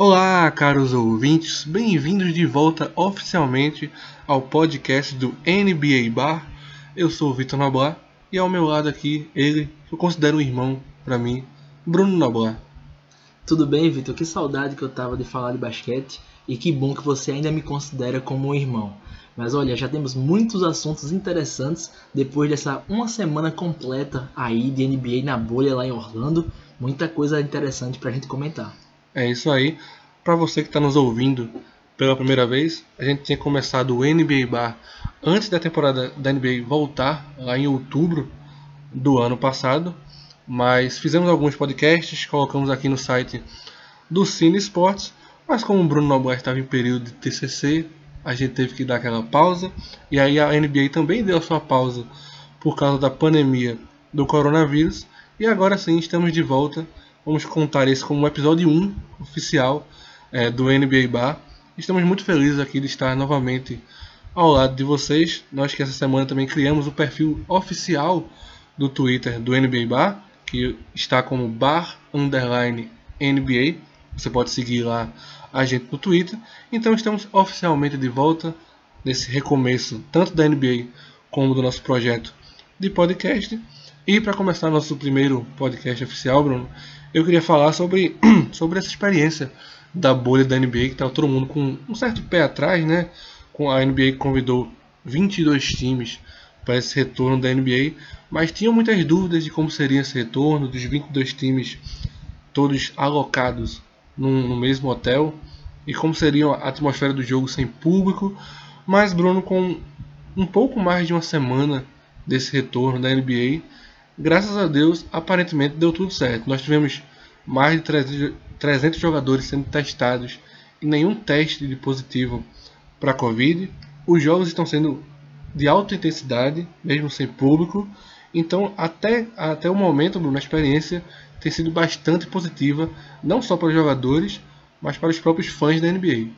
Olá, caros ouvintes, bem-vindos de volta oficialmente ao podcast do NBA Bar. Eu sou o Vitor Noblar e ao meu lado aqui, ele, que eu considero um irmão para mim, Bruno Noblar. Tudo bem, Vitor? Que saudade que eu tava de falar de basquete e que bom que você ainda me considera como um irmão. Mas olha, já temos muitos assuntos interessantes depois dessa uma semana completa aí de NBA na bolha lá em Orlando. Muita coisa interessante pra gente comentar. É isso aí. Para você que está nos ouvindo pela primeira vez, a gente tinha começado o NBA Bar antes da temporada da NBA voltar, lá em outubro do ano passado. Mas fizemos alguns podcasts, colocamos aqui no site do Cine Esportes. Mas como o Bruno Noblar estava em período de TCC, a gente teve que dar aquela pausa. E aí a NBA também deu a sua pausa por causa da pandemia do coronavírus. E agora sim estamos de volta Vamos contar isso como o episódio 1 oficial é, do NBA Bar. Estamos muito felizes aqui de estar novamente ao lado de vocês. Nós que essa semana também criamos o perfil oficial do Twitter do NBA Bar, que está como bar underline NBA. Você pode seguir lá a gente no Twitter. Então estamos oficialmente de volta nesse recomeço tanto da NBA como do nosso projeto de podcast. E para começar nosso primeiro podcast oficial, Bruno, eu queria falar sobre, sobre essa experiência da bolha da NBA, que está todo mundo com um certo pé atrás, né? Com a NBA convidou 22 times para esse retorno da NBA, mas tinham muitas dúvidas de como seria esse retorno, dos 22 times todos alocados num, no mesmo hotel, e como seria a atmosfera do jogo sem público. Mas Bruno, com um pouco mais de uma semana desse retorno da NBA, Graças a Deus, aparentemente deu tudo certo. Nós tivemos mais de 300 jogadores sendo testados e nenhum teste de positivo para Covid. Os jogos estão sendo de alta intensidade, mesmo sem público. Então, até, até o momento, Bruno, a experiência tem sido bastante positiva, não só para os jogadores, mas para os próprios fãs da NBA.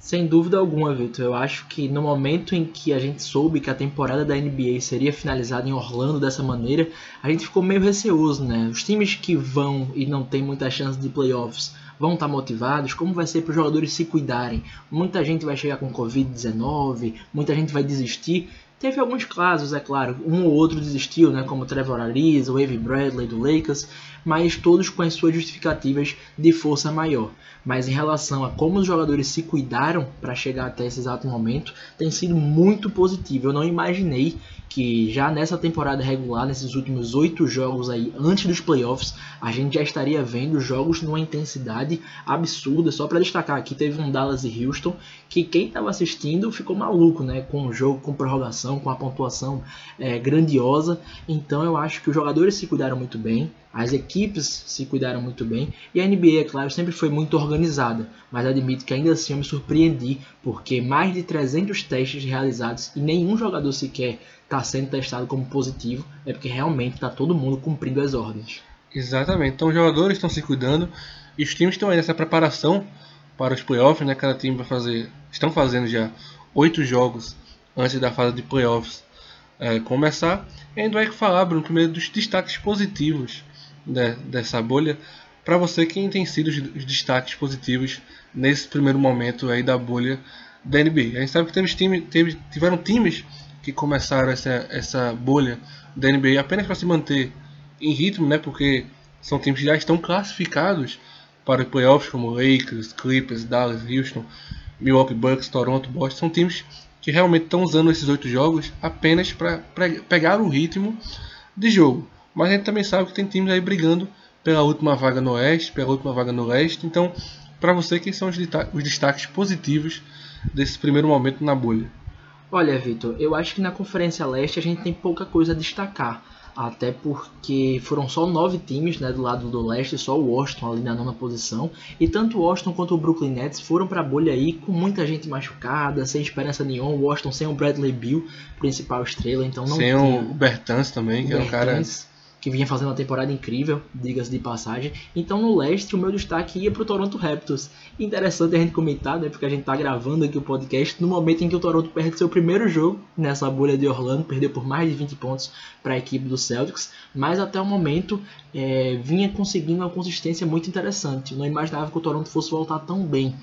Sem dúvida alguma, Vitor. Eu acho que no momento em que a gente soube que a temporada da NBA seria finalizada em Orlando dessa maneira, a gente ficou meio receoso, né? Os times que vão e não tem muita chance de playoffs vão estar motivados? Como vai ser para os jogadores se cuidarem? Muita gente vai chegar com Covid-19, muita gente vai desistir. Teve alguns casos, é claro, um ou outro desistiu, né, como Trevor Ariza, o Avery Bradley do Lakers, mas todos com as suas justificativas de força maior. Mas em relação a como os jogadores se cuidaram para chegar até esse exato momento, tem sido muito positivo. Eu não imaginei que já nessa temporada regular, nesses últimos oito jogos aí, antes dos playoffs, a gente já estaria vendo jogos numa intensidade absurda. Só para destacar aqui, teve um Dallas e Houston que quem estava assistindo ficou maluco, né? Com o jogo, com prorrogação, com a pontuação é, grandiosa. Então eu acho que os jogadores se cuidaram muito bem. As equipes se cuidaram muito bem e a NBA, é claro, sempre foi muito organizada, mas admito que ainda assim eu me surpreendi porque mais de 300 testes realizados e nenhum jogador sequer está sendo testado como positivo, é porque realmente está todo mundo cumprindo as ordens. Exatamente, então os jogadores estão se cuidando e os times estão aí nessa preparação para os playoffs, né? Cada time vai fazer, estão fazendo já oito jogos antes da fase de playoffs é, começar. E a gente vai falar, Bruno, primeiro dos destaques positivos de, dessa bolha para você quem tem sido os, destaques positivos nesse primeiro momento aí da bolha da NBA. A gente sabe que temos time, teve, tiveram times que começaram essa, essa bolha da NBA apenas para se manter em ritmo, né? Porque são times que já estão classificados para playoffs como Lakers, Clippers, Dallas, Houston, Milwaukee Bucks, Toronto, Boston. São times que realmente estão usando esses oito jogos apenas para pegar o ritmo de jogo. Mas a gente também sabe que tem times aí brigando pela última vaga no Oeste, pela última vaga no Leste. Então, para você, quem são os, os destaques positivos desse primeiro momento na bolha? Olha, Vitor, eu acho que na Conferência Leste a gente tem pouca coisa a destacar. Até porque foram só nove times né, do lado do leste, só o Washington ali na nona posição. E tanto o Washington quanto o Brooklyn Nets foram para a bolha aí com muita gente machucada, sem esperança nenhuma. O Washington sem o Bradley Bill, principal estrela, então não Sem tinha... o Bertans também, que é um cara que vinha fazendo uma temporada incrível, diga-se de passagem. Então no leste o meu destaque ia para o Toronto Raptors. Interessante a gente comentar, né, porque a gente está gravando aqui o podcast no momento em que o Toronto perde seu primeiro jogo nessa bolha de Orlando, perdeu por mais de 20 pontos para a equipe do Celtics, mas até o momento é, vinha conseguindo uma consistência muito interessante. Eu não imaginava que o Toronto fosse voltar tão bem.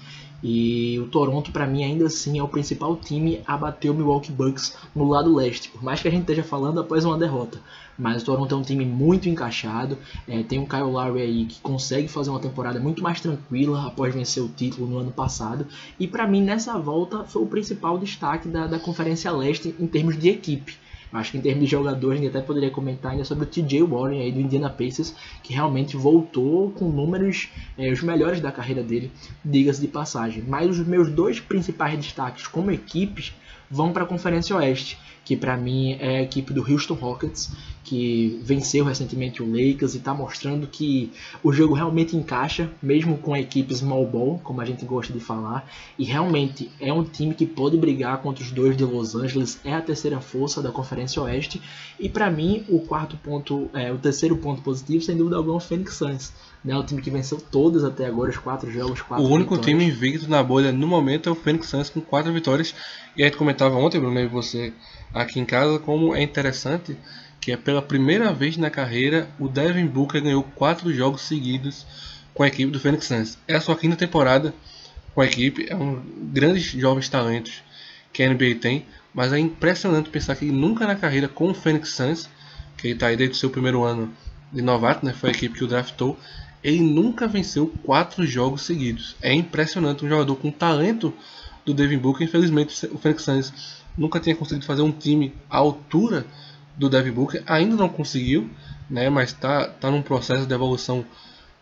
E o Toronto, para mim, ainda assim é o principal time a bater o Milwaukee Bucks no lado leste, por mais que a gente esteja falando após uma derrota. Mas o Toronto é um time muito encaixado, é, tem um Kyle Lowry aí que consegue fazer uma temporada muito mais tranquila após vencer o título no ano passado. E para mim, nessa volta, foi o principal destaque da, da Conferência Leste em termos de equipe. Acho que em termos de jogador, a gente até poderia comentar ainda sobre o TJ Warren aí do Indiana Pacers, que realmente voltou com números é, os melhores da carreira dele, diga-se de passagem. Mas os meus dois principais destaques como equipes vão para a Conferência Oeste, que para mim é a equipe do Houston Rockets, que venceu recentemente o Lakers e está mostrando que o jogo realmente encaixa, mesmo com a equipe small ball, como a gente gosta de falar, e realmente é um time que pode brigar contra os dois de Los Angeles, é a terceira força da Conferência Oeste, e para mim o quarto ponto, é, o terceiro ponto positivo, sem dúvida alguma, é o Phoenix Suns, né, o time que venceu todos até agora, os quatro jogos, quatro O único vitórias. time invicto na bolha no momento é o Phoenix Suns com quatro vitórias, e a gente comentava ontem, Bruno, e você aqui em casa, como é interessante que é pela primeira vez na carreira o Devin Booker ganhou quatro jogos seguidos com a equipe do Phoenix Suns. É a sua quinta temporada com a equipe, é um grandes jovens talentos que a NBA tem, mas é impressionante pensar que nunca na carreira com o Phoenix Suns, que ele está aí desde o seu primeiro ano de novato, né, foi a equipe que o draftou, ele nunca venceu quatro jogos seguidos. É impressionante um jogador com talento do Devin Booker, infelizmente o Phoenix Suns nunca tinha conseguido fazer um time à altura do Devin Booker, ainda não conseguiu, né, mas está tá num processo de evolução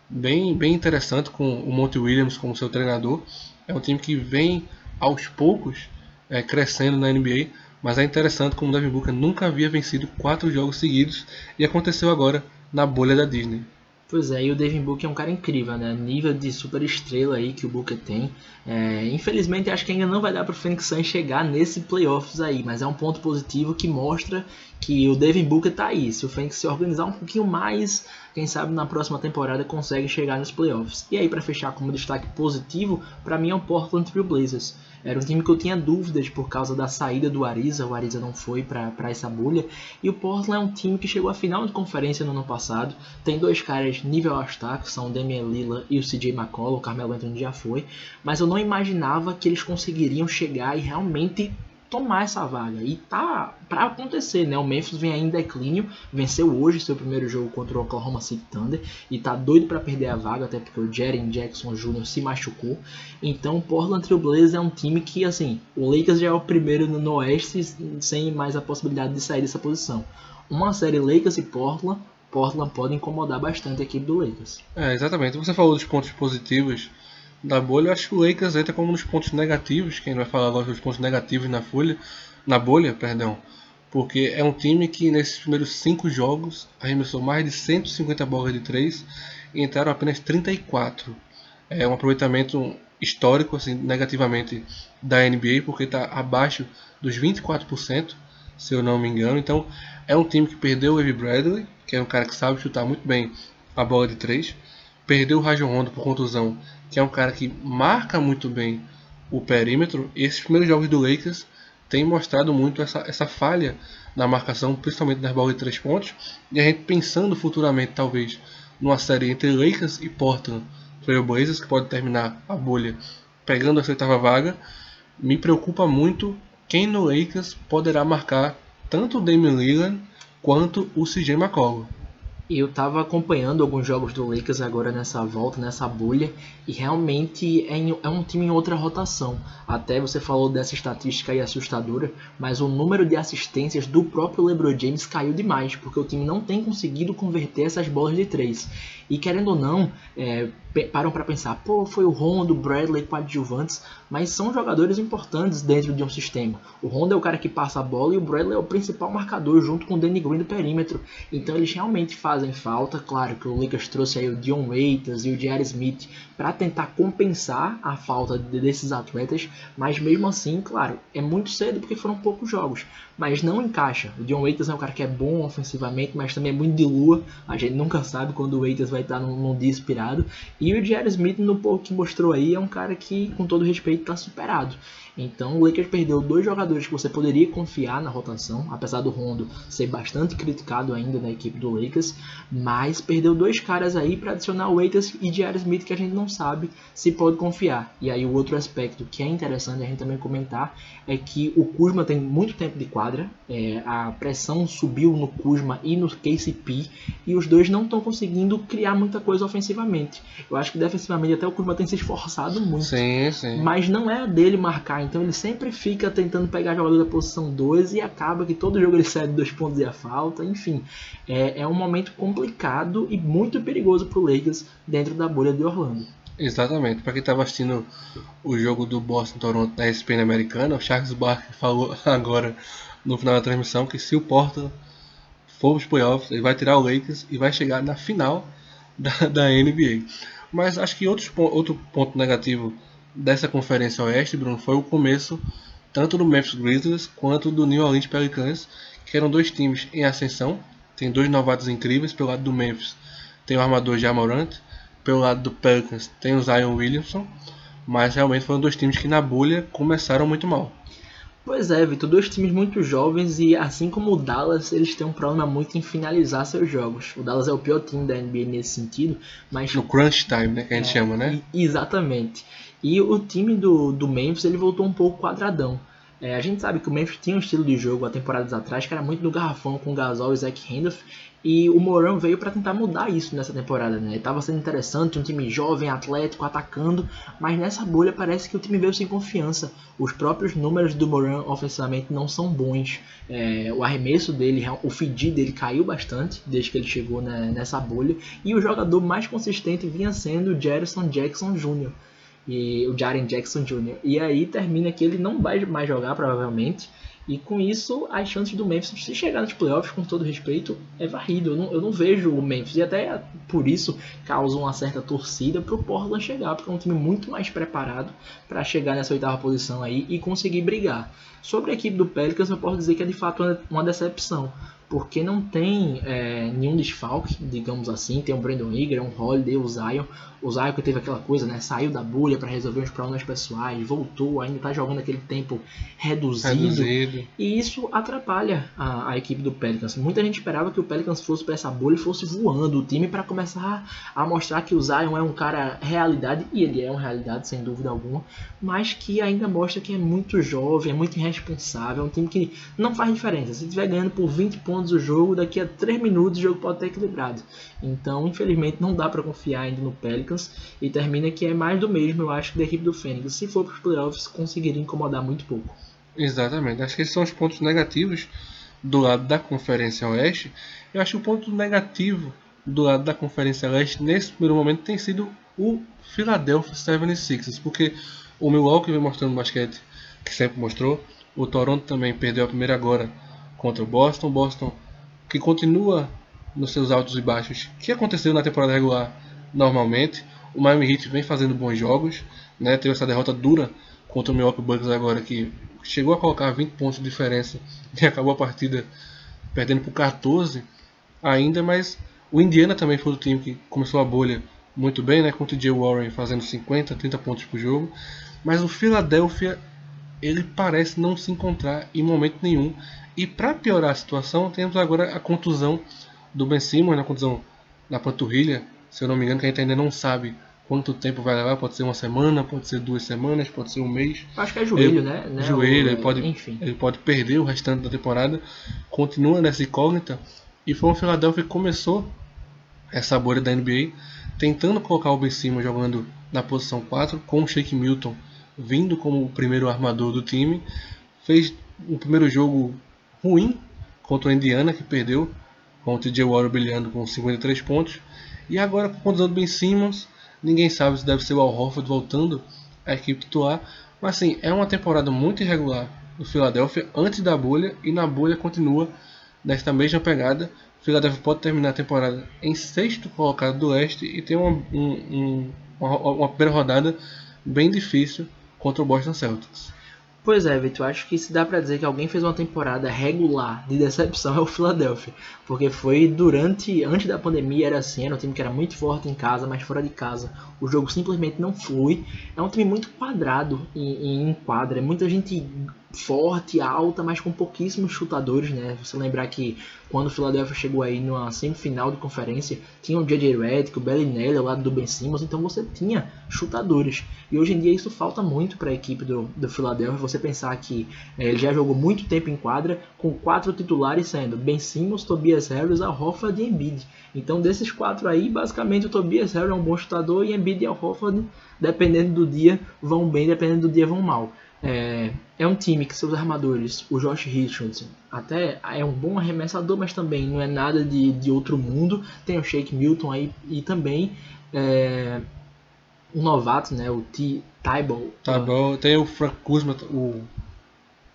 bem, bem interessante com o Monty Williams como seu treinador. É um time que vem aos poucos é, crescendo na NBA, mas é interessante como o Devin Booker nunca havia vencido quatro jogos seguidos e aconteceu agora na bolha da Disney. Pois é, e o Devin Booker é um cara incrível, né? Nível de super estrela aí que o Booker tem. É, infelizmente, acho que ainda não vai dar para o Phoenix Suns chegar nesse playoffs aí, mas é um ponto positivo que mostra que o Devin Booker tá aí. Se o Phoenix se organizar um pouquinho mais, quem sabe na próxima temporada consegue chegar nos playoffs. E aí, para fechar como destaque positivo, para mim é o Portland Trail Blazers. Era um time que eu tinha dúvidas por causa da saída do Ariza. O Ariza não foi para essa bolha. E o Portland é um time que chegou à final de conferência no ano passado. Tem dois caras nível All-Star, que são o Damian Lillard e o CJ McCollum. O Carmelo Anthony já foi. Mas eu não imaginava que eles conseguiriam chegar e realmente tomar essa vaga. E tá para acontecer, né? O Memphis vem ainda em declínio, venceu hoje seu primeiro jogo contra o Oklahoma City Thunder e tá doido para perder a vaga, até porque o Jaren Jackson Jr. se machucou. Então, Portland Trail Blazers é um time que, assim, o Lakers já é o primeiro no Oeste sem mais a possibilidade de sair dessa posição. Uma série Lakers e Portland, Portland pode incomodar bastante a equipe do Lakers. É, exatamente. Você falou dos pontos positivos da bolha, eu acho que o Lakers entra como nos pontos negativos, quem vai falar agora dos pontos negativos na folha, na bolha, perdão, porque é um time que nesses primeiros cinco jogos arremessou mais de 150 bolas de 3 e entraram apenas 34. É um aproveitamento histórico, assim, negativamente da NBA, porque está abaixo dos 24%, se eu não me engano. Então, é um time que perdeu o Evie Bradley, que é um cara que sabe chutar muito bem a bola de 3, perdeu o Rajon Rondo por contusão que é um cara que marca muito bem o perímetro. Esses primeiros jogos do Lakers têm mostrado muito essa, essa falha na marcação, principalmente nas bolas de três pontos. E a gente pensando futuramente, talvez, numa série entre Lakers e Portland Trail Blazers, que pode terminar a bolha pegando a oitava vaga, me preocupa muito quem no Lakers poderá marcar tanto o Damian Lillard quanto o CJ McCollum. Eu estava acompanhando alguns jogos do Lakers agora nessa volta, nessa bolha, e realmente é, em, é, um time em outra rotação. Até você falou dessa estatística aí assustadora, mas o número de assistências do próprio LeBron James caiu demais, porque o time não tem conseguido converter essas bolas de três. E querendo ou não, é, param para pensar, pô, foi o Rondo, o Bradley coadjuvantes, mas são jogadores importantes dentro de um sistema. O Rondo é o cara que passa a bola e o Bradley é o principal marcador junto com o Danny Green do perímetro. Então eles realmente fazem falta. Claro que o Lakers trouxe aí o Dion Waiters e o J.R. Smith para tentar compensar a falta desses atletas, mas mesmo assim, claro, é muito cedo porque foram poucos jogos, mas não encaixa. O Dion Waiters é um cara que é bom ofensivamente, mas também é muito de lua. A gente nunca sabe quando o Waiters vai estar num, num dia inspirado. E o J.R. Smith, no pouco que mostrou aí, é um cara que, com todo respeito, está superado. Então o Lakers perdeu dois jogadores que você poderia confiar na rotação, apesar do Rondo ser bastante criticado ainda na equipe do Lakers, mas perdeu dois caras aí para adicionar Waiters e J.R. Smith que a gente não sabe se pode confiar. E aí o outro aspecto que é interessante a gente também comentar é que o Kuzma tem muito tempo de quadra, é, a pressão subiu no Kuzma e no KCP e os dois não estão conseguindo criar muita coisa ofensivamente. Eu acho que defensivamente até o Kuzma tem se esforçado muito, sim, sim. mas não é a dele marcar então ele sempre fica tentando pegar jogador da posição 2 e acaba que todo jogo ele cede dois pontos e a falta. Enfim, é, é um momento complicado e muito perigoso para o Lakers dentro da bolha de Orlando. Exatamente. Para quem estava assistindo o jogo do Boston Toronto na ESPN americana, o Charles Barkley falou agora no final da transmissão que se o Portland for para os playoffs, ele vai tirar o Lakers e vai chegar na final da, da NBA. Mas acho que outro, outro ponto negativo dessa conferência oeste, Bruno, foi o começo tanto do Memphis Grizzlies quanto do New Orleans Pelicans, que eram dois times em ascensão. Tem dois novatos incríveis pelo lado do Memphis, tem o armador Jamorant, pelo lado do Pelicans tem o Zion Williamson, mas realmente foram dois times que na bolha começaram muito mal. Pois é, Vitor, dois times muito jovens e assim como o Dallas, eles têm um problema muito em finalizar seus jogos. O Dallas é o pior time da NBA nesse sentido, mas... No crunch time, né, que a gente é, chama, né? Exatamente. E o time do, do Memphis ele voltou um pouco quadradão. É, a gente sabe que o Memphis tinha um estilo de jogo há temporadas atrás que era muito do garrafão com o Gasol e Zach Randolph e o Moran veio para tentar mudar isso nessa temporada, né? Estava sendo interessante, um time jovem, atlético, atacando, mas nessa bolha parece que o time veio sem confiança. Os próprios números do Moran ofensivamente não são bons. É, o arremesso dele, o feed dele caiu bastante desde que ele chegou né, nessa bolha. E o jogador mais consistente vinha sendo o Jerison Jackson Jr e o Jaren Jackson Jr. E aí termina que ele não vai mais jogar provavelmente. E com isso, as chances do Memphis, se chegar nos playoffs, com todo respeito, é varrido. Eu não, eu não vejo o Memphis. E até por isso causa uma certa torcida para o Portland chegar, porque é um time muito mais preparado para chegar nessa oitava posição aí e conseguir brigar. Sobre a equipe do Pelicans, eu posso dizer que é de fato uma decepção porque não tem é, nenhum desfalque, digamos assim. Tem o Brandon Ingram, um Holiday, o Zion. O Zion que teve aquela coisa, né? Saiu da bolha para resolver uns problemas pessoais, voltou, ainda está jogando aquele tempo reduzido, reduzido. E isso atrapalha a, a, equipe do Pelicans. Muita gente esperava que o Pelicans fosse para essa bolha e fosse voando o time para começar a mostrar que o Zion é um cara realidade, e ele é uma realidade, sem dúvida alguma, mas que ainda mostra que é muito jovem, é muito irresponsável, é um time que não faz diferença. Se estiver ganhando por 20 pontos pontos o jogo, daqui a 3 minutos o jogo pode estar equilibrado. Então, infelizmente, não dá para confiar ainda no Pelicans e termina que é mais do mesmo, eu acho, da equipe do Fênix. Se for para os playoffs, conseguiria incomodar muito pouco. Exatamente, acho que esses são os pontos negativos do lado da Conferência Oeste. Eu acho que o ponto negativo do lado da Conferência Leste nesse primeiro momento tem sido o Philadelphia 76ers, porque o Milwaukee vem mostrando basquete que sempre mostrou, o Toronto também perdeu a primeira agora contra o Boston. Boston que continua nos seus altos e baixos, que aconteceu na temporada regular normalmente. O Miami Heat vem fazendo bons jogos, né? Teve essa derrota dura contra o Milwaukee Bucks agora que chegou a colocar 20 pontos de diferença e acabou a partida perdendo por 14 ainda, mas o Indiana também foi o time que começou a bolha muito bem, né? O TJ Warren fazendo 50, 30 pontos por jogo. Mas o Philadelphia ele parece não se encontrar em momento nenhum. E para piorar a situação, temos agora a contusão do Ben Simmons, a contusão na panturrilha, se eu não me engano, que a gente ainda não sabe quanto tempo vai levar, pode ser uma semana, pode ser duas semanas, pode ser um mês. Acho que é joelho, ele, né? Joelho, ele pode, Enfim. ele pode perder o restante da temporada, continua nessa incógnita. E foi o Philadelphia que começou essa bolha da NBA, tentando colocar o Ben Simmons jogando na posição 4, com o Shake Milton vindo como o primeiro armador do time. Fez o primeiro jogo ruim contra o Indiana, que perdeu, com o TJ Warren brilhando com 53 pontos. E agora com a condição do Ben Simmons, ninguém sabe se deve ser o Al Horford voltando à equipe titular. Mas assim, é uma temporada muito irregular do Philadelphia antes da bolha e na bolha continua nesta mesma pegada. O Philadelphia pode terminar a temporada em sexto colocado do leste e ter uma, um, uma, uma primeira rodada bem difícil contra o Boston Celtics. Pois é, Vitor, acho que se dá para dizer que alguém fez uma temporada regular de decepção é o Philadelphia, porque foi durante, antes da pandemia era assim, era um time que era muito forte em casa, mas fora de casa o jogo simplesmente não flui. É um time muito quadrado em, em quadra, é muita gente forte, alta, mas com pouquíssimos chutadores, né? Você lembrar que quando o Philadelphia chegou aí numa semifinal de conferência, tinha o J.J. Redick, o Bellinelli ao lado do Ben Simmons, então você tinha chutadores. E hoje em dia isso falta muito para a equipe do, do Philadelphia. Você pensar que é, ele já jogou muito tempo em quadra, com quatro titulares sendo Ben Simmons, Tobias Harris, Al Horford e Embiid. Então desses quatro aí, basicamente o Tobias Harris é um bom chutador e Embiid e Al Horford, dependendo do dia, vão bem, dependendo do dia, vão mal. É, é um time que seus armadores, o Josh Richardson, até é um bom arremessador, mas também não é nada de, de outro mundo. Tem o Shake Milton aí e também é, um novato, né, o T. Tybalt. Tybalt, tem o Frank Kuzma, o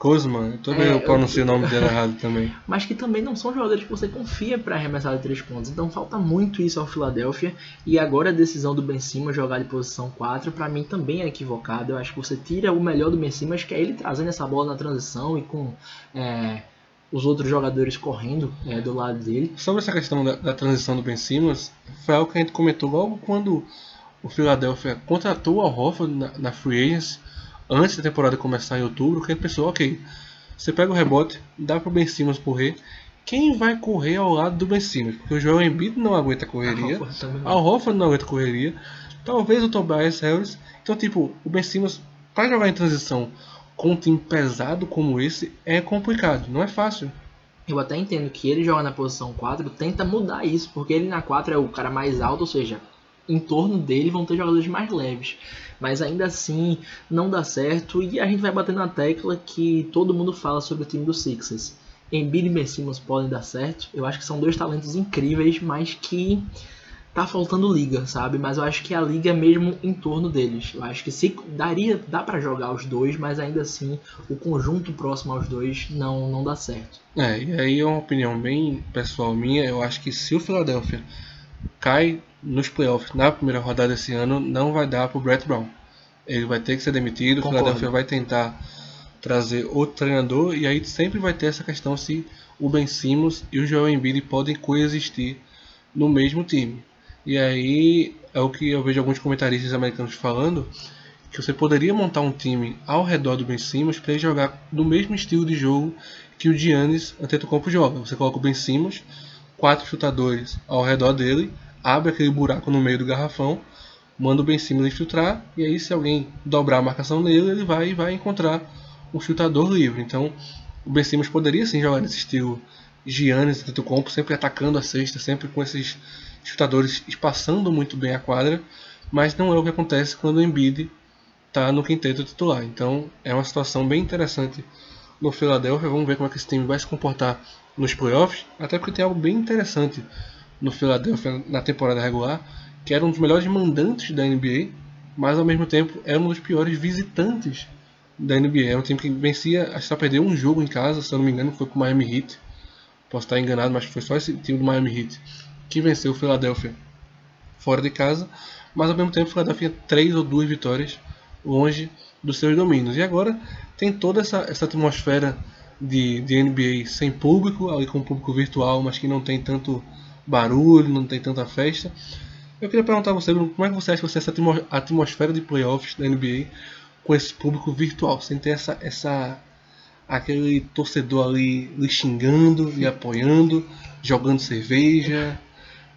Kuzma, também é, eu pronuncio o nome dele errado também. Mas que também não são jogadores que você confia para arremessar de três pontos. Então falta muito isso ao Philadelphia. E agora a decisão do Ben Simmons jogar de posição 4, para mim também é equivocada. Eu acho que você tira o melhor do Ben Simmons, que é ele trazendo essa bola na transição e com é, os outros jogadores correndo é, do lado dele. Sobre essa questão da, da, transição do Ben Simmons, foi algo que a gente comentou logo quando o Philadelphia contratou Al Horford na, na Free Agency antes da temporada começar em outubro, que gente pensou, ok, você pega o rebote, dá pro Ben Simmons correr, quem vai correr ao lado do Ben Simmons? Porque o Joel Embiid não aguenta correria, a Hoffman não aguenta correria, talvez o Tobias Harris. Então, tipo, o Ben Simmons, para jogar em transição com um time pesado como esse, é complicado, não é fácil. Eu até entendo que ele joga na posição 4, tenta mudar isso, porque ele na 4 é o cara mais alto, ou seja, em torno dele vão ter jogadores mais leves. Mas ainda assim não dá certo e a gente vai bater na tecla que todo mundo fala sobre o time do Sixers. Embiid e Ben Simmons podem dar certo. Eu acho que são dois talentos incríveis, mas que tá faltando liga, sabe? Mas eu acho que a liga é mesmo em torno deles. Eu acho que se daria, dá para jogar os dois, mas ainda assim o conjunto próximo aos dois não não dá certo. É, e aí é uma opinião bem pessoal minha. Eu acho que se o Philadelphia cai nos playoffs na primeira rodada esse ano, não vai dar para o Brett Brown. Ele vai ter que ser demitido, o Philadelphia vai tentar trazer outro treinador e aí sempre vai ter essa questão se o Ben Simmons e o Joel Embiid podem coexistir no mesmo time. E aí é o que eu vejo alguns comentaristas americanos falando, que você poderia montar um time ao redor do Ben Simmons para ele jogar do mesmo estilo de jogo que o Giannis Antetokounmpo joga. Você coloca o Ben Simmons, quatro chutadores ao redor dele, abre aquele buraco no meio do garrafão, manda o Ben Simmons infiltrar, e aí se alguém dobrar a marcação dele, ele vai e vai encontrar um chutador livre. Então, o Ben Simmons poderia sim jogar nesse estilo Giannis Antetokounmpo, sempre atacando a cesta, sempre com esses chutadores espaçando muito bem a quadra, mas não é o que acontece quando o Embiid está no quinteto titular. Então, é uma situação bem interessante no Philadelphia. Vamos ver como é que esse time vai se comportar nos playoffs, até porque tem algo bem interessante no Philadelphia na temporada regular, que era um dos melhores mandantes da NBA, mas ao mesmo tempo era um dos piores visitantes da NBA. É um time que vencia, só perdeu um jogo em casa, se eu não me engano, foi com o Miami Heat. Posso estar enganado, mas foi só esse time do Miami Heat que venceu o Philadelphia fora de casa, mas ao mesmo tempo o Philadelphia tinha três ou duas vitórias longe dos seus domínios. E agora tem toda essa, essa atmosfera de, de NBA sem público, ali com público virtual, mas que não tem tanto barulho, não tem tanta festa. Eu queria perguntar a você, Bruno, como é que você acha que você essa atmosfera de playoffs da NBA com esse público virtual, sem ter essa, essa aquele torcedor ali lhe xingando, lhe apoiando, jogando cerveja.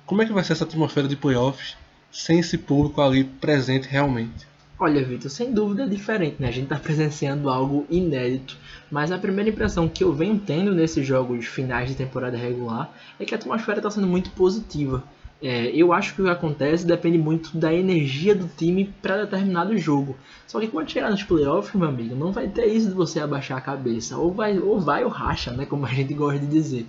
Como é que vai ser essa atmosfera de playoffs sem esse público ali presente realmente? Olha, Vitor, sem dúvida é diferente, né? A gente está presenciando algo inédito, mas a primeira impressão que eu venho tendo nesses jogos finais de temporada regular é que a atmosfera está sendo muito positiva. É, eu acho que o que acontece depende muito da energia do time para determinado jogo. Só que quando chegar nos playoffs, meu amigo, não vai ter isso de você abaixar a cabeça. Ou vai ou, vai ou racha, né? Como a gente gosta de dizer.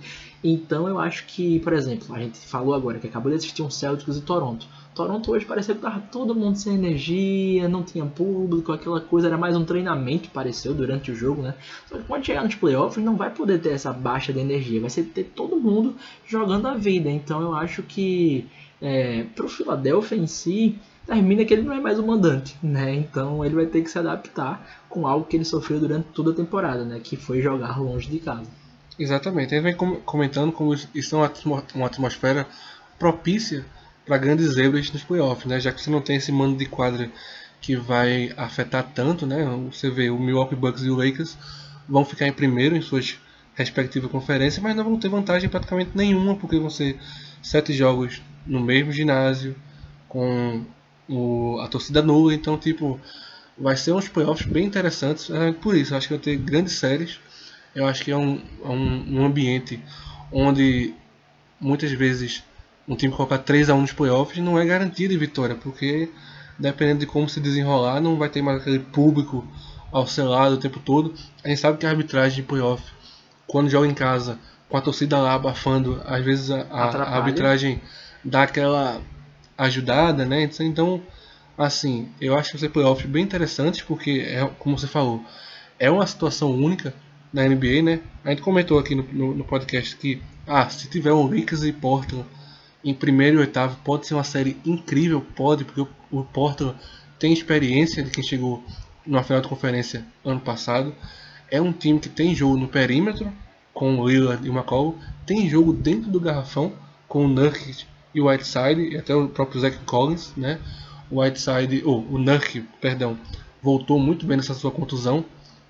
Então eu acho que, por exemplo, a gente falou agora que acabou de assistir um Celtics e Toronto. Toronto hoje parecia que tava todo mundo sem energia, não tinha público, aquela coisa era mais um treinamento, pareceu, durante o jogo, né? Só que quando chegar nos playoffs não vai poder ter essa baixa de energia, vai ser ter todo mundo jogando a vida. Então eu acho que é, pro Philadelphia em si, termina que ele não é mais o mandante, né? Então ele vai ter que se adaptar com algo que ele sofreu durante toda a temporada, né? Que foi jogar longe de casa. Exatamente. Ele vem comentando como isso é uma atmosfera propícia para grandes zebras nos playoffs, né? Já que você não tem esse mando de quadra que vai afetar tanto, né? Você vê o Milwaukee Bucks e o Lakers vão ficar em primeiro em suas respectivas conferências, mas não vão ter vantagem praticamente nenhuma, porque vão ser sete jogos no mesmo ginásio, com o, a torcida nula, então tipo vai ser uns playoffs bem interessantes. É por isso, acho que vai ter grandes séries. Eu acho que é um, é um, um ambiente onde muitas vezes um time colocar 3 a 1 nos playoffs não é garantia de vitória, porque dependendo de como se desenrolar, não vai ter mais aquele público ao seu lado o tempo todo. A gente sabe que a arbitragem de playoff, quando joga em casa, com a torcida lá abafando, às vezes a, a arbitragem dá aquela ajudada, né? Então, assim, eu acho que vai ser playoffs bem interessantes, porque, é, como você falou, é uma situação única na NBA, né? A gente comentou aqui no, no, no podcast que, ah, se tiver o Lakers e Portland em primeiro e oitavo pode ser uma série incrível, pode, porque o, o Portland tem experiência de quem chegou na final de conferência ano passado. É um time que tem jogo no perímetro com o Lillard e o McCall, tem jogo dentro do garrafão com o Nurkic e o Whiteside e até o próprio Zach Collins, né? O Whiteside, ou oh, o Nurkic, perdão, voltou muito bem nessa sua contusão,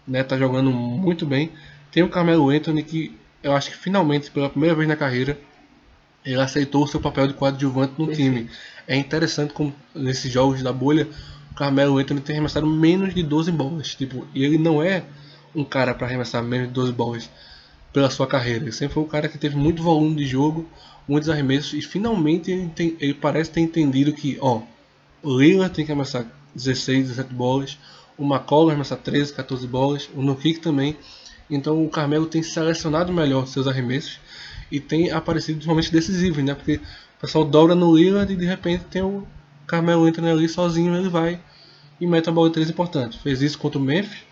né? Tá jogando muito bem. Tem o Carmelo Anthony que eu acho que finalmente pela primeira vez na carreira ele aceitou o seu papel de coadjuvante no Perfeito. time. É interessante como nesses jogos da bolha, o Carmelo Anthony tem arremessado menos de 12 bolas. Tipo, e ele não é um cara para arremessar menos de 12 bolas pela sua carreira. Ele sempre foi um cara que teve muito volume de jogo, muitos arremessos e finalmente ele, tem, ele parece ter entendido que, ó, o Lila tem que arremessar 16, 17 bolas, o McCollum arremessar 13, 14 bolas, o Nukik também. Então o Carmelo tem selecionado melhor seus arremessos e tem aparecido momentos decisivos, né? Porque o pessoal dobra no Lillard e de repente tem o Carmelo entra ali sozinho, ele vai e mete a bola de três importante. Fez isso contra o Memphis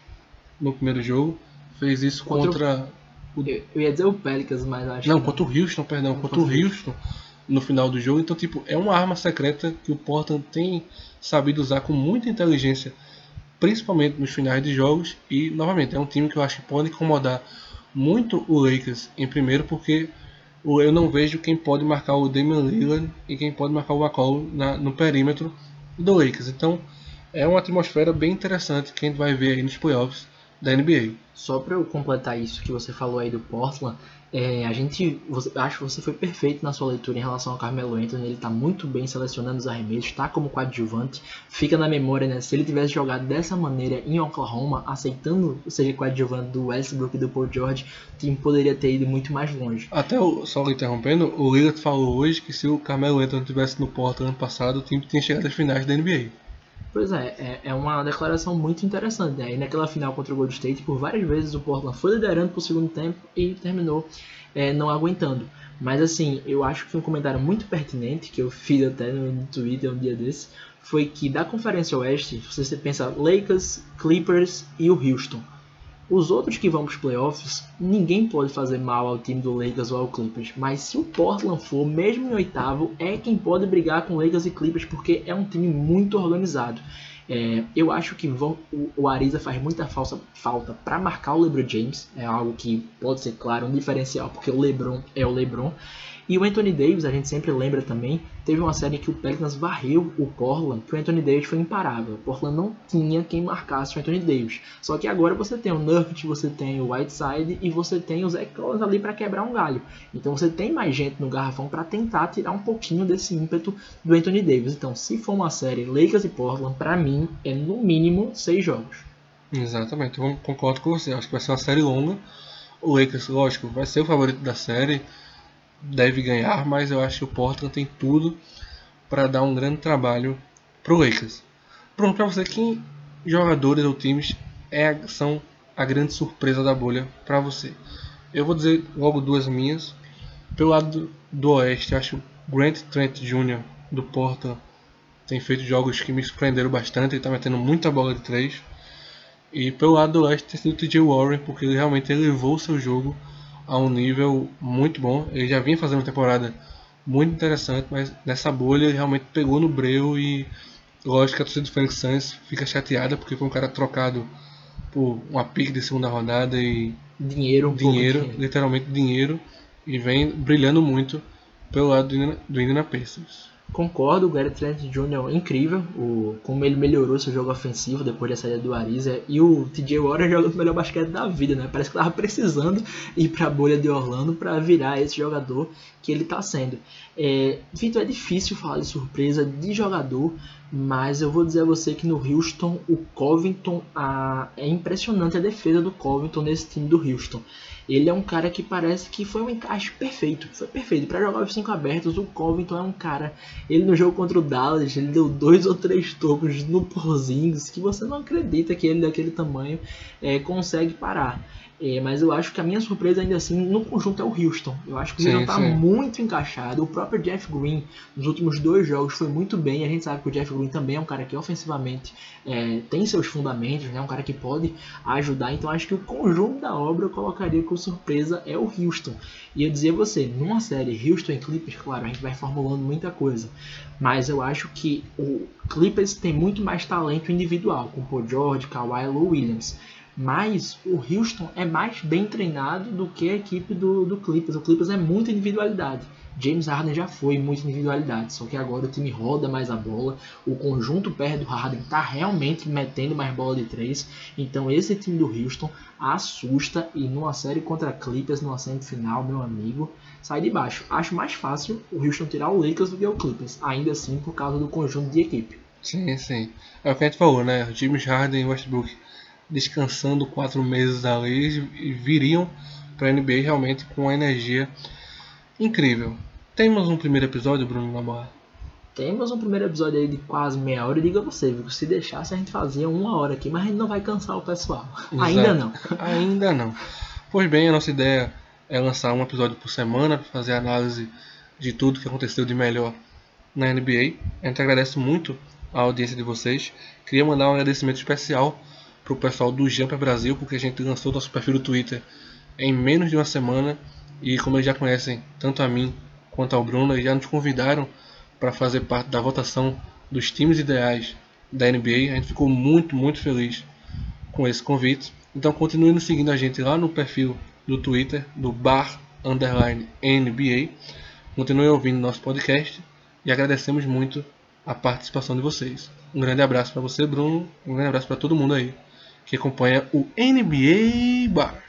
no primeiro jogo, fez isso contra, contra o... Eu ia dizer o Pelicans, mas acho Não, contra o Houston, perdão, contra o Houston no final do jogo. Então, tipo, é uma arma secreta que o Portland tem sabido usar com muita inteligência, principalmente nos finais de jogos. E, novamente, é um time que eu acho que pode incomodar muito o Lakers em primeiro, porque eu não vejo quem pode marcar o Damian Lillard e quem pode marcar o McCollum no perímetro do Lakers. Então é uma atmosfera bem interessante que a gente vai ver aí nos playoffs da NBA. Só para eu completar isso que você falou aí do Portland, é, a gente, você, acho que você foi perfeito na sua leitura em relação ao Carmelo Anthony. Ele está muito bem selecionando os arremessos, está como coadjuvante. Fica na memória, né? Se ele tivesse jogado dessa maneira em Oklahoma, aceitando ser coadjuvante do Westbrook e do Paul George, o time poderia ter ido muito mais longe. Até o, só interrompendo, o Lillard falou hoje que se o Carmelo Anthony tivesse no Portland ano passado, o time tinha chegado às finais da NBA. Pois é, é, é, uma declaração muito interessante. Né? E naquela final contra o Gold State, por várias vezes o Portland foi liderando para o segundo tempo e terminou é, não aguentando. Mas assim, eu acho que um comentário muito pertinente, que eu fiz até no Twitter um dia desse, foi que da Conferência Oeste, você pensa Lakers, Clippers e o Houston. Os outros que vão para os playoffs, ninguém pode fazer mal ao time do Lakers ou ao Clippers. Mas se o Portland for, mesmo em oitavo, é quem pode brigar com Lakers e Clippers, porque é um time muito organizado. É, eu acho que vão, o, o Ariza faz muita falsa, falta para marcar o LeBron James. É algo que pode ser, claro, um diferencial, porque o LeBron é o LeBron. E o Anthony Davis, a gente sempre lembra também, teve uma série que o Pelicans varreu o Portland, que o Anthony Davis foi imparável. O Portland não tinha quem marcasse o Anthony Davis. Só que agora você tem o Nurkic, você tem o Whiteside e você tem o Zach Collins ali para quebrar um galho. Então você tem mais gente no garrafão para tentar tirar um pouquinho desse ímpeto do Anthony Davis. Então, se for uma série Lakers e Portland, para mim é no mínimo seis jogos. Exatamente, eu concordo com você. Acho que vai ser uma série longa. O Lakers, lógico, vai ser o favorito da série deve ganhar, mas eu acho que o Portland tem tudo para dar um grande trabalho pro Lakers. Pronto, para você, quem jogadores ou times é, são a grande surpresa da bolha para você? Eu vou dizer logo duas minhas. Pelo lado do Oeste, acho que o Grant Trent Jr. do Portland tem feito jogos que me surpreenderam bastante, ele está metendo muita bola de três. E pelo lado do Leste tem sido o TJ Warren, porque ele realmente elevou o seu jogo a um nível muito bom. Ele já vinha fazendo uma temporada muito interessante, mas nessa bolha ele realmente pegou no breu e lógico que a torcida do Phoenix Suns fica chateada porque foi um cara trocado por uma pique de segunda rodada e dinheiro, um dinheiro, literalmente dinheiro e vem brilhando muito pelo lado do Indiana Pacers. Concordo, o Gary Trent Jr. é incrível, o, como ele melhorou seu jogo ofensivo depois da saída do Ariza. E o TJ Warren joga o melhor basquete da vida, né? Parece que tava precisando ir para a bolha de Orlando para virar esse jogador que ele está sendo. É, Vitor, é difícil falar de surpresa de jogador, mas eu vou dizer a você que no Houston, o Covington, a, é impressionante a defesa do Covington nesse time do Houston. Ele é um cara que parece que foi um encaixe perfeito. Foi perfeito. Para jogar os cinco abertos, o Covington é um cara. Ele no jogo contra o Dallas, ele deu dois ou três tocos no Porzingis que você não acredita que ele daquele tamanho é, consegue parar. É, mas eu acho que a minha surpresa ainda assim no conjunto é o Houston. Eu acho que o Houston está muito encaixado. O próprio Jeff Green nos últimos dois jogos foi muito bem. A gente sabe que o Jeff Green também é um cara que ofensivamente é, tem seus fundamentos, né? um cara que pode ajudar. Então acho que o conjunto da obra eu colocaria com surpresa é o Houston. E eu dizer a você, numa série Houston e Clippers, claro, a gente vai formulando muita coisa. Mas eu acho que o Clippers tem muito mais talento individual, com Paul George, Kawhi Lou Williams. Mas o Houston é mais bem treinado do que a equipe do, do Clippers. O Clippers é muita individualidade. James Harden já foi muita individualidade, só que agora o time roda mais a bola, o conjunto perto do Harden está realmente metendo mais bola de três, então esse time do Houston assusta e numa série contra Clippers, numa semifinal, meu amigo, sai de baixo. Acho mais fácil o Houston tirar o Lakers do que o Clippers, ainda assim por causa do conjunto de equipe. Sim, sim. É o que a gente falou, né? James Harden e Westbrook descansando quatro meses ali e viriam para a NBA realmente com uma energia incrível. Temos um primeiro episódio, Bruno Navarro? Temos um primeiro episódio aí de quase meia hora. E diga você, viu? Se deixasse, a gente fazia uma hora aqui, mas a gente não vai cansar o pessoal. Exato. Ainda não. Ainda não. Pois bem, a nossa ideia é lançar um episódio por semana para fazer análise de tudo que aconteceu de melhor na NBA. A gente agradece muito a audiência de vocês. Queria mandar um agradecimento especial para o pessoal do Jumper Brasil, porque a gente lançou nosso perfil do Twitter em menos de uma semana e como eles já conhecem tanto a mim quanto ao Bruno, eles já nos convidaram para fazer parte da votação dos times ideais da NBA. A gente ficou muito, muito feliz com esse convite. Então continue nos seguindo a gente lá no perfil do Twitter do bar underline NBA. Continue ouvindo nosso podcast e agradecemos muito a participação de vocês. Um grande abraço para você, Bruno. Um grande abraço para todo mundo aí que acompanha o NBA Bar.